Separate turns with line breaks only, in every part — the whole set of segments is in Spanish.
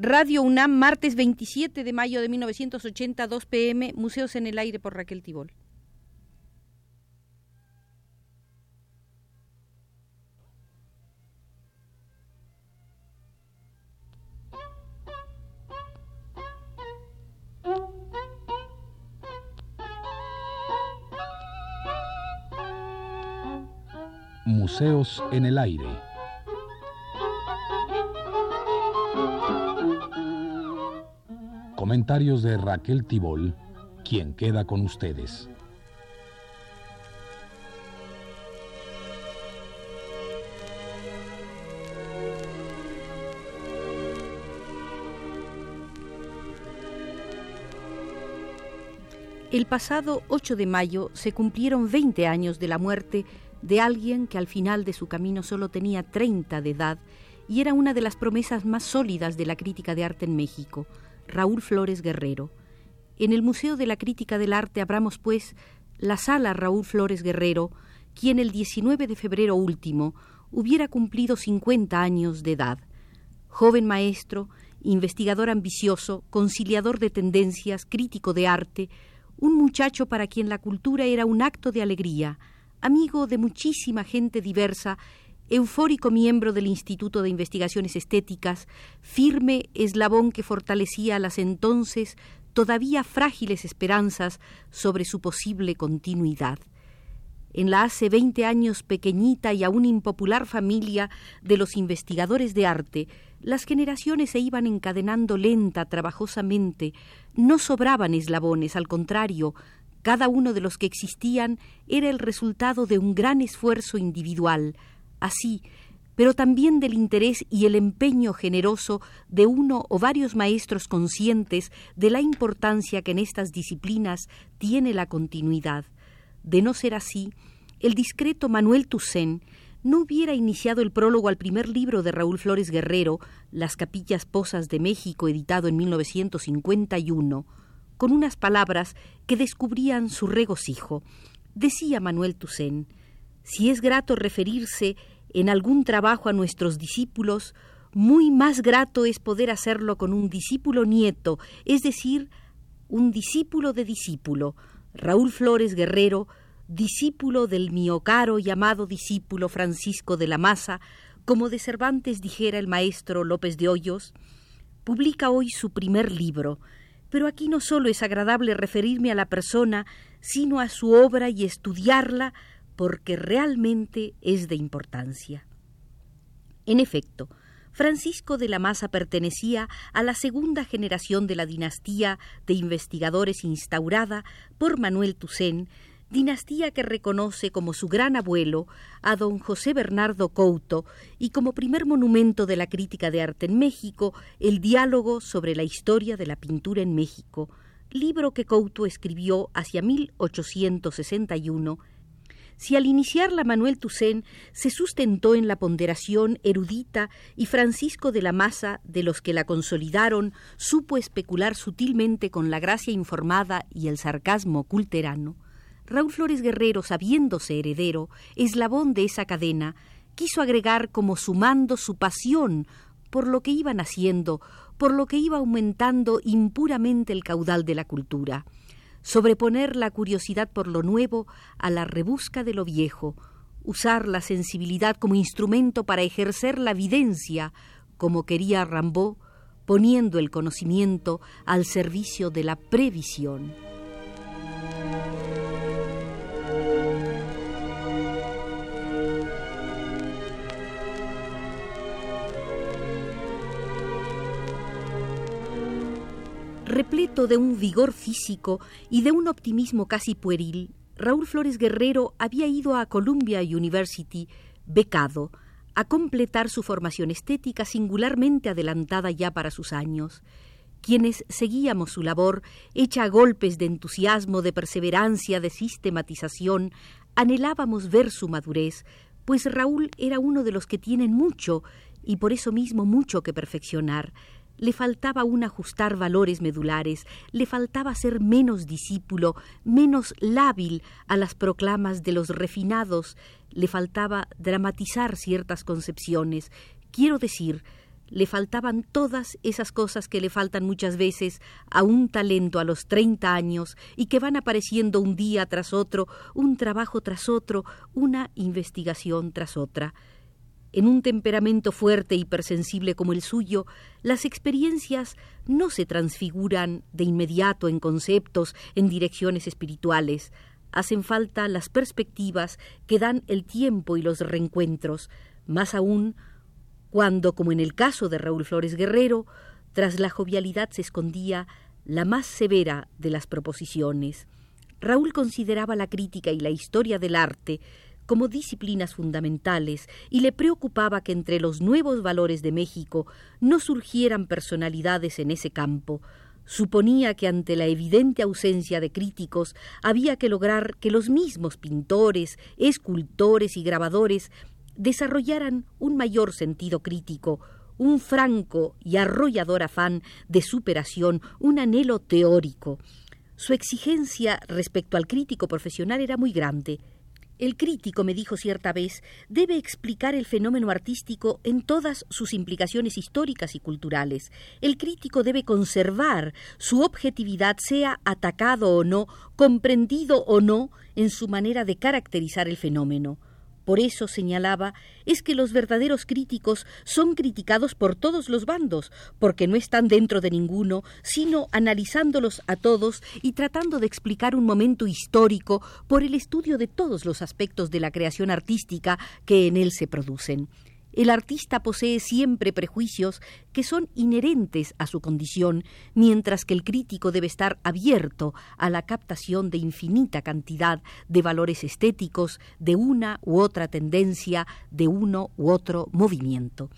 Radio UNAM, martes 27 de mayo de 1980, 2 pm, Museos en el Aire por Raquel Tibol.
Museos en el Aire. Comentarios de Raquel Tibol, quien queda con ustedes.
El pasado 8 de mayo se cumplieron 20 años de la muerte de alguien que al final de su camino solo tenía 30 de edad y era una de las promesas más sólidas de la crítica de arte en México, Raúl Flores Guerrero. En el Museo de la Crítica del Arte abramos, pues, la sala Raúl Flores Guerrero, quien el 19 de febrero último hubiera cumplido 50 años de edad. Joven maestro, investigador ambicioso, conciliador de tendencias, crítico de arte, un muchacho para quien la cultura era un acto de alegría, amigo de muchísima gente diversa, eufórico miembro del Instituto de Investigaciones Estéticas, firme eslabón que fortalecía las entonces todavía frágiles esperanzas sobre su posible continuidad. En la hace veinte años pequeñita y aún impopular familia de los investigadores de arte, las generaciones se iban encadenando lenta, trabajosamente, no sobraban eslabones, al contrario, cada uno de los que existían era el resultado de un gran esfuerzo individual, así, pero también del interés y el empeño generoso de uno o varios maestros conscientes de la importancia que en estas disciplinas tiene la continuidad. De no ser así, el discreto Manuel Toussaint no hubiera iniciado el prólogo al primer libro de Raúl Flores Guerrero, Las Capillas Posas de México, editado en 1951, con unas palabras que descubrían su regocijo. Decía Manuel Toussaint, si es grato referirse en algún trabajo a nuestros discípulos, muy más grato es poder hacerlo con un discípulo nieto, es decir, un discípulo de discípulo, Raúl Flores Guerrero, discípulo del mío caro y amado discípulo Francisco de la Maza, como de Cervantes dijera el maestro López de Hoyos, publica hoy su primer libro, pero aquí no solo es agradable referirme a la persona, sino a su obra y estudiarla porque realmente es de importancia. En efecto, Francisco de la Maza pertenecía a la segunda generación de la dinastía de investigadores instaurada por Manuel Toussaint, dinastía que reconoce como su gran abuelo a don José Bernardo Couto y como primer monumento de la crítica de arte en México el diálogo sobre la historia de la pintura en México, libro que Couto escribió hacia 1861 si al iniciarla Manuel Toussaint se sustentó en la ponderación erudita y Francisco de la Maza, de los que la consolidaron, supo especular sutilmente con la gracia informada y el sarcasmo culterano, Raúl Flores Guerrero, sabiéndose heredero, eslabón de esa cadena, quiso agregar como sumando su pasión por lo que iban haciendo, por lo que iba aumentando impuramente el caudal de la cultura, sobreponer la curiosidad por lo nuevo a la rebusca de lo viejo, usar la sensibilidad como instrumento para ejercer la videncia, como quería Rambó, poniendo el conocimiento al servicio de la previsión. Repleto de un vigor físico y de un optimismo casi pueril, Raúl Flores Guerrero había ido a Columbia University becado a completar su formación estética singularmente adelantada ya para sus años. Quienes seguíamos su labor, hecha a golpes de entusiasmo, de perseverancia, de sistematización, anhelábamos ver su madurez, pues Raúl era uno de los que tienen mucho y por eso mismo mucho que perfeccionar, le faltaba un ajustar valores medulares, le faltaba ser menos discípulo, menos lábil a las proclamas de los refinados, le faltaba dramatizar ciertas concepciones, quiero decir, le faltaban todas esas cosas que le faltan muchas veces a un talento a los treinta años y que van apareciendo un día tras otro, un trabajo tras otro, una investigación tras otra. En un temperamento fuerte y hipersensible como el suyo, las experiencias no se transfiguran de inmediato en conceptos, en direcciones espirituales. Hacen falta las perspectivas que dan el tiempo y los reencuentros, más aún cuando, como en el caso de Raúl Flores Guerrero, tras la jovialidad se escondía la más severa de las proposiciones. Raúl consideraba la crítica y la historia del arte como disciplinas fundamentales y le preocupaba que entre los nuevos valores de México no surgieran personalidades en ese campo. Suponía que ante la evidente ausencia de críticos había que lograr que los mismos pintores, escultores y grabadores desarrollaran un mayor sentido crítico, un franco y arrollador afán de superación, un anhelo teórico. Su exigencia respecto al crítico profesional era muy grande. El crítico, me dijo cierta vez, debe explicar el fenómeno artístico en todas sus implicaciones históricas y culturales. El crítico debe conservar su objetividad, sea atacado o no, comprendido o no, en su manera de caracterizar el fenómeno. Por eso señalaba es que los verdaderos críticos son criticados por todos los bandos, porque no están dentro de ninguno, sino analizándolos a todos y tratando de explicar un momento histórico por el estudio de todos los aspectos de la creación artística que en él se producen. El artista posee siempre prejuicios que son inherentes a su condición, mientras que el crítico debe estar abierto a la captación de infinita cantidad de valores estéticos de una u otra tendencia, de uno u otro movimiento.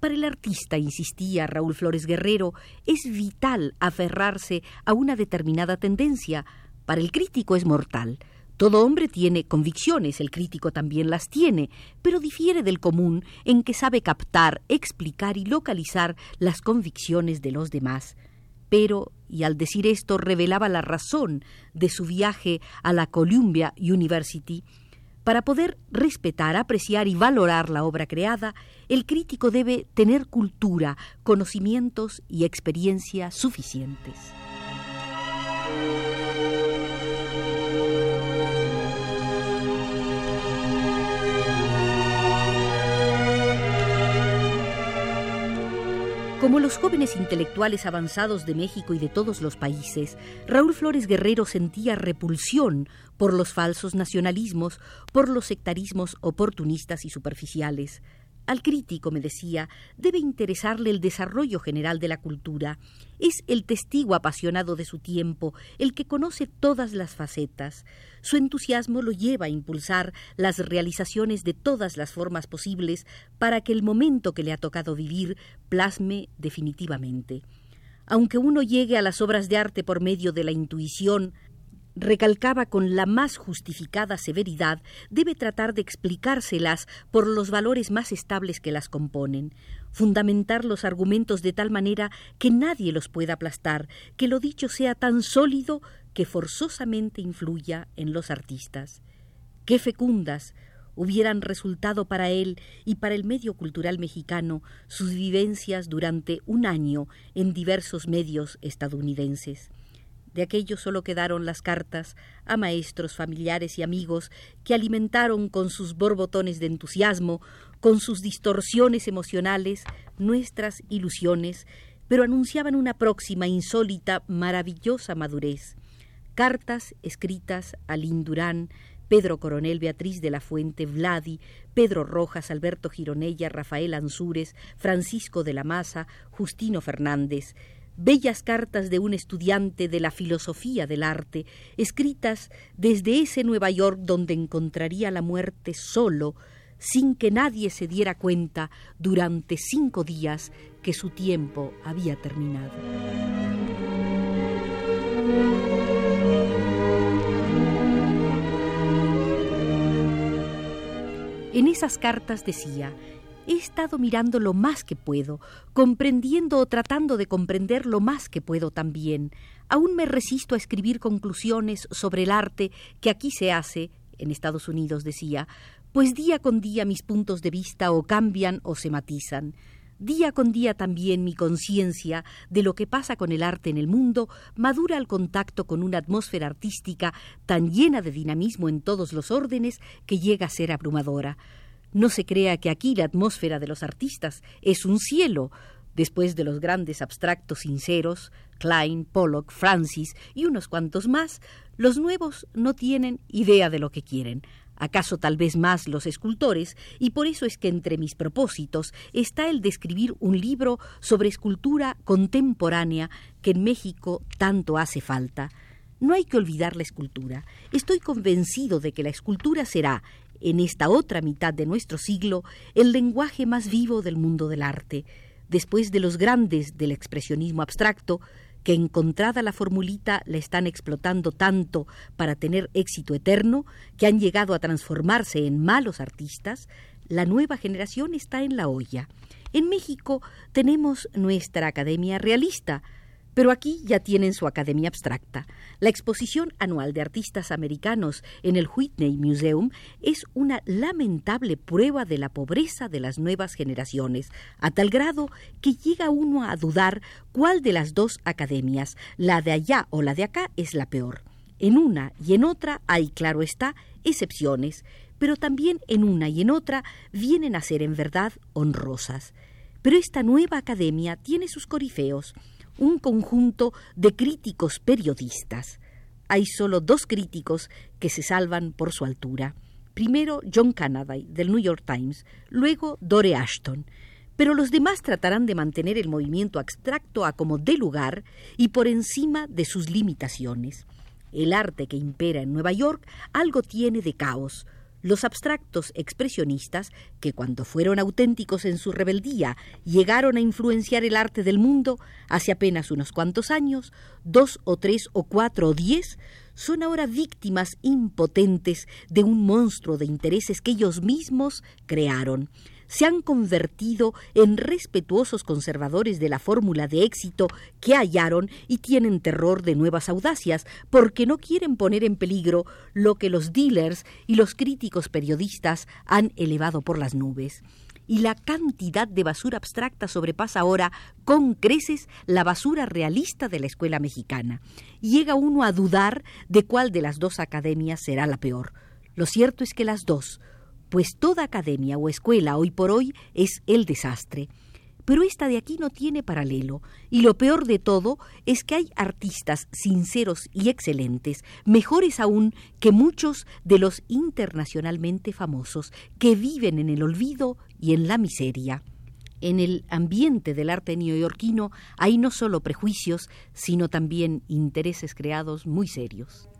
Para el artista, insistía Raúl Flores Guerrero, es vital aferrarse a una determinada tendencia. Para el crítico es mortal. Todo hombre tiene convicciones, el crítico también las tiene, pero difiere del común en que sabe captar, explicar y localizar las convicciones de los demás. Pero, y al decir esto revelaba la razón de su viaje a la Columbia University, para poder respetar, apreciar y valorar la obra creada, el crítico debe tener cultura, conocimientos y experiencia suficientes. Como los jóvenes intelectuales avanzados de México y de todos los países, Raúl Flores Guerrero sentía repulsión por los falsos nacionalismos, por los sectarismos oportunistas y superficiales. Al crítico, me decía, debe interesarle el desarrollo general de la cultura. Es el testigo apasionado de su tiempo, el que conoce todas las facetas. Su entusiasmo lo lleva a impulsar las realizaciones de todas las formas posibles para que el momento que le ha tocado vivir plasme definitivamente. Aunque uno llegue a las obras de arte por medio de la intuición, recalcaba con la más justificada severidad, debe tratar de explicárselas por los valores más estables que las componen, fundamentar los argumentos de tal manera que nadie los pueda aplastar, que lo dicho sea tan sólido que forzosamente influya en los artistas. Qué fecundas hubieran resultado para él y para el medio cultural mexicano sus vivencias durante un año en diversos medios estadounidenses. De aquello solo quedaron las cartas a maestros, familiares y amigos que alimentaron con sus borbotones de entusiasmo, con sus distorsiones emocionales, nuestras ilusiones, pero anunciaban una próxima, insólita, maravillosa madurez. Cartas escritas a Lindurán, Pedro Coronel, Beatriz de la Fuente, Vladi, Pedro Rojas, Alberto Gironella, Rafael Ansúrez, Francisco de la Maza, Justino Fernández, bellas cartas de un estudiante de la filosofía del arte, escritas desde ese Nueva York donde encontraría la muerte solo, sin que nadie se diera cuenta durante cinco días que su tiempo había terminado. En esas cartas decía, He estado mirando lo más que puedo, comprendiendo o tratando de comprender lo más que puedo también. Aún me resisto a escribir conclusiones sobre el arte que aquí se hace, en Estados Unidos decía, pues día con día mis puntos de vista o cambian o se matizan. Día con día también mi conciencia de lo que pasa con el arte en el mundo madura al contacto con una atmósfera artística tan llena de dinamismo en todos los órdenes que llega a ser abrumadora. No se crea que aquí la atmósfera de los artistas es un cielo, después de los grandes abstractos sinceros, Klein, Pollock, Francis y unos cuantos más, los nuevos no tienen idea de lo que quieren acaso tal vez más los escultores, y por eso es que entre mis propósitos está el de escribir un libro sobre escultura contemporánea que en México tanto hace falta. No hay que olvidar la escultura. Estoy convencido de que la escultura será, en esta otra mitad de nuestro siglo, el lenguaje más vivo del mundo del arte. Después de los grandes del expresionismo abstracto, que encontrada la formulita la están explotando tanto para tener éxito eterno, que han llegado a transformarse en malos artistas, la nueva generación está en la olla. En México tenemos nuestra Academia Realista, pero aquí ya tienen su academia abstracta. La exposición anual de artistas americanos en el Whitney Museum es una lamentable prueba de la pobreza de las nuevas generaciones, a tal grado que llega uno a dudar cuál de las dos academias, la de allá o la de acá, es la peor. En una y en otra hay, claro está, excepciones, pero también en una y en otra vienen a ser en verdad honrosas. Pero esta nueva academia tiene sus corifeos un conjunto de críticos periodistas. Hay solo dos críticos que se salvan por su altura. Primero John Canaday, del New York Times, luego Dore Ashton. Pero los demás tratarán de mantener el movimiento abstracto a como de lugar y por encima de sus limitaciones. El arte que impera en Nueva York algo tiene de caos, los abstractos expresionistas, que cuando fueron auténticos en su rebeldía llegaron a influenciar el arte del mundo hace apenas unos cuantos años, dos o tres o cuatro o diez, son ahora víctimas impotentes de un monstruo de intereses que ellos mismos crearon se han convertido en respetuosos conservadores de la fórmula de éxito que hallaron y tienen terror de nuevas audacias, porque no quieren poner en peligro lo que los dealers y los críticos periodistas han elevado por las nubes y la cantidad de basura abstracta sobrepasa ahora con creces la basura realista de la escuela mexicana. Llega uno a dudar de cuál de las dos academias será la peor. Lo cierto es que las dos, pues toda academia o escuela hoy por hoy es el desastre. Pero esta de aquí no tiene paralelo, y lo peor de todo es que hay artistas sinceros y excelentes, mejores aún que muchos de los internacionalmente famosos, que viven en el olvido y en la miseria. En el ambiente del arte neoyorquino hay no solo prejuicios, sino también intereses creados muy serios.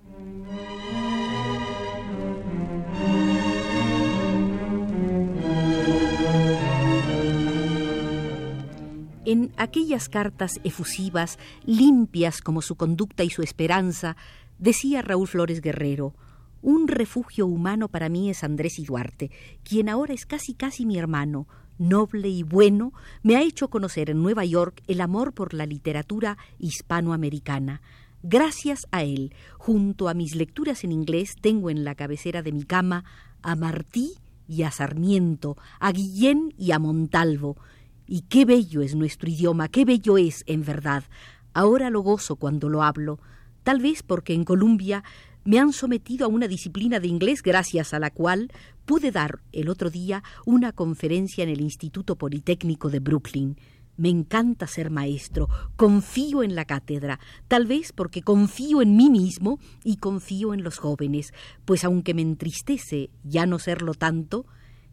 En aquellas cartas efusivas, limpias como su conducta y su esperanza, decía Raúl Flores Guerrero, un refugio humano para mí es Andrés y Duarte, quien ahora es casi casi mi hermano, noble y bueno, me ha hecho conocer en Nueva York el amor por la literatura hispanoamericana. Gracias a él, junto a mis lecturas en inglés, tengo en la cabecera de mi cama a Martí y a Sarmiento, a Guillén y a Montalvo, y qué bello es nuestro idioma, qué bello es, en verdad. Ahora lo gozo cuando lo hablo, tal vez porque en Columbia me han sometido a una disciplina de inglés gracias a la cual pude dar el otro día una conferencia en el Instituto Politécnico de Brooklyn. Me encanta ser maestro, confío en la cátedra, tal vez porque confío en mí mismo y confío en los jóvenes, pues aunque me entristece ya no serlo tanto,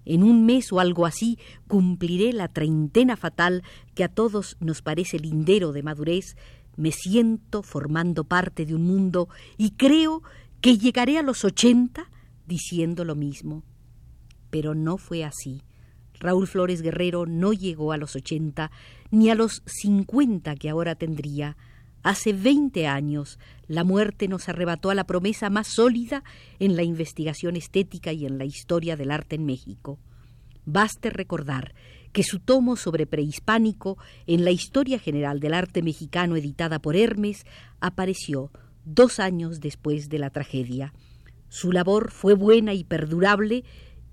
en un mes o algo así cumpliré la treintena fatal que a todos nos parece lindero de madurez, me siento formando parte de un mundo y creo que llegaré a los ochenta diciendo lo mismo. Pero no fue así. Raúl Flores Guerrero no llegó a los ochenta ni a los cincuenta que ahora tendría. Hace veinte años la muerte nos arrebató a la promesa más sólida en la investigación estética y en la historia del arte en México. Baste recordar que su tomo sobre prehispánico en la Historia General del Arte Mexicano editada por Hermes apareció dos años después de la tragedia. Su labor fue buena y perdurable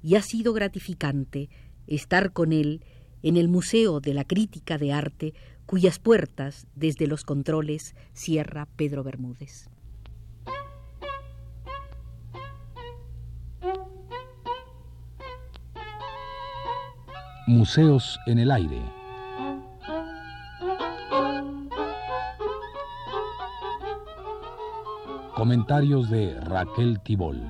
y ha sido gratificante estar con él en el Museo de la Crítica de Arte, cuyas puertas desde los controles cierra Pedro Bermúdez.
Museos en el aire. Comentarios de Raquel Tibol.